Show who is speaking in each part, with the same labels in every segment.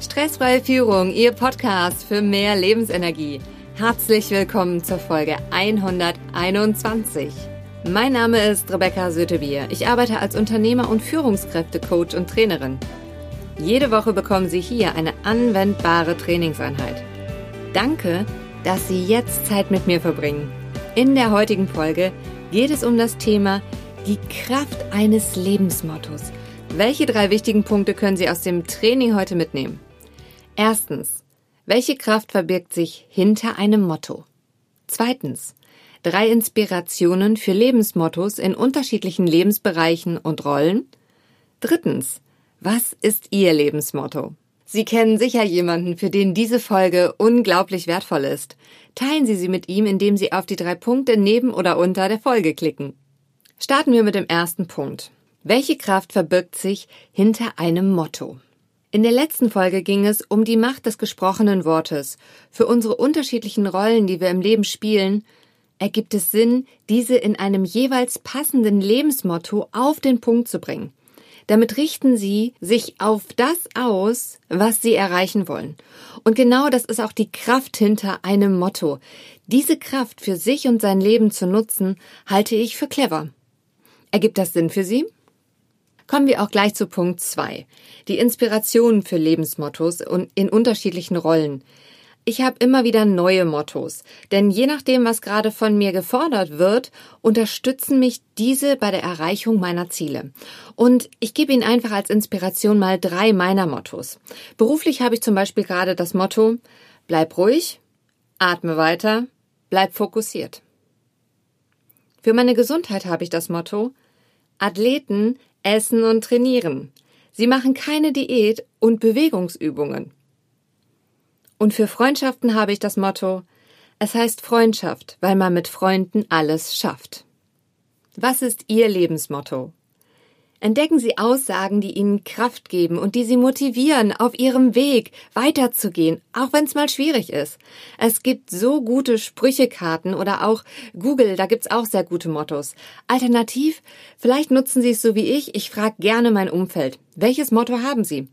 Speaker 1: Stressfreie Führung, Ihr Podcast für mehr Lebensenergie. Herzlich willkommen zur Folge 121. Mein Name ist Rebecca Sötebier. Ich arbeite als Unternehmer und Führungskräftecoach und Trainerin. Jede Woche bekommen Sie hier eine anwendbare Trainingseinheit. Danke, dass Sie jetzt Zeit mit mir verbringen. In der heutigen Folge geht es um das Thema die Kraft eines Lebensmottos. Welche drei wichtigen Punkte können Sie aus dem Training heute mitnehmen? Erstens. Welche Kraft verbirgt sich hinter einem Motto? Zweitens. Drei Inspirationen für Lebensmottos in unterschiedlichen Lebensbereichen und Rollen. Drittens. Was ist Ihr Lebensmotto? Sie kennen sicher jemanden, für den diese Folge unglaublich wertvoll ist. Teilen Sie sie mit ihm, indem Sie auf die drei Punkte neben oder unter der Folge klicken. Starten wir mit dem ersten Punkt. Welche Kraft verbirgt sich hinter einem Motto? In der letzten Folge ging es um die Macht des gesprochenen Wortes. Für unsere unterschiedlichen Rollen, die wir im Leben spielen, ergibt es Sinn, diese in einem jeweils passenden Lebensmotto auf den Punkt zu bringen. Damit richten Sie sich auf das aus, was Sie erreichen wollen. Und genau das ist auch die Kraft hinter einem Motto. Diese Kraft für sich und sein Leben zu nutzen, halte ich für clever. Ergibt das Sinn für Sie? Kommen wir auch gleich zu Punkt zwei: Die Inspiration für Lebensmottos und in unterschiedlichen Rollen. Ich habe immer wieder neue Mottos, denn je nachdem, was gerade von mir gefordert wird, unterstützen mich diese bei der Erreichung meiner Ziele. Und ich gebe Ihnen einfach als Inspiration mal drei meiner Mottos. Beruflich habe ich zum Beispiel gerade das Motto, bleib ruhig, atme weiter, bleib fokussiert. Für meine Gesundheit habe ich das Motto, Athleten essen und trainieren. Sie machen keine Diät und Bewegungsübungen. Und für Freundschaften habe ich das Motto, es heißt Freundschaft, weil man mit Freunden alles schafft. Was ist Ihr Lebensmotto? Entdecken Sie Aussagen, die Ihnen Kraft geben und die Sie motivieren, auf Ihrem Weg weiterzugehen, auch wenn es mal schwierig ist. Es gibt so gute Sprüchekarten oder auch Google, da gibt's auch sehr gute Mottos. Alternativ, vielleicht nutzen Sie es so wie ich, ich frage gerne mein Umfeld. Welches Motto haben Sie?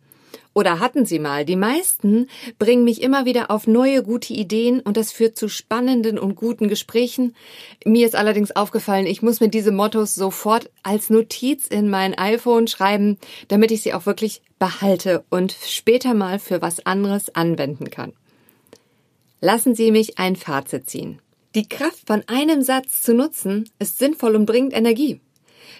Speaker 1: Oder hatten sie mal. Die meisten bringen mich immer wieder auf neue gute Ideen und das führt zu spannenden und guten Gesprächen. Mir ist allerdings aufgefallen, ich muss mir diese Mottos sofort als Notiz in mein iPhone schreiben, damit ich sie auch wirklich behalte und später mal für was anderes anwenden kann. Lassen Sie mich ein Fazit ziehen. Die Kraft von einem Satz zu nutzen ist sinnvoll und bringt Energie.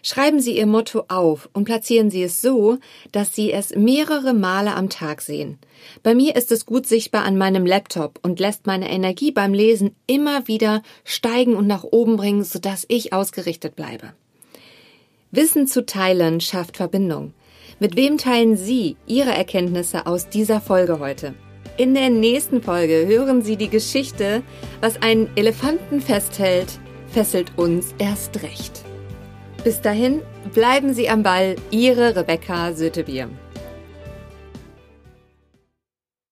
Speaker 1: Schreiben Sie Ihr Motto auf und platzieren Sie es so, dass Sie es mehrere Male am Tag sehen. Bei mir ist es gut sichtbar an meinem Laptop und lässt meine Energie beim Lesen immer wieder steigen und nach oben bringen, sodass ich ausgerichtet bleibe. Wissen zu teilen schafft Verbindung. Mit wem teilen Sie Ihre Erkenntnisse aus dieser Folge heute? In der nächsten Folge hören Sie die Geschichte, was einen Elefanten festhält, fesselt uns erst recht. Bis dahin, bleiben Sie am Ball, Ihre Rebecca Sötebier.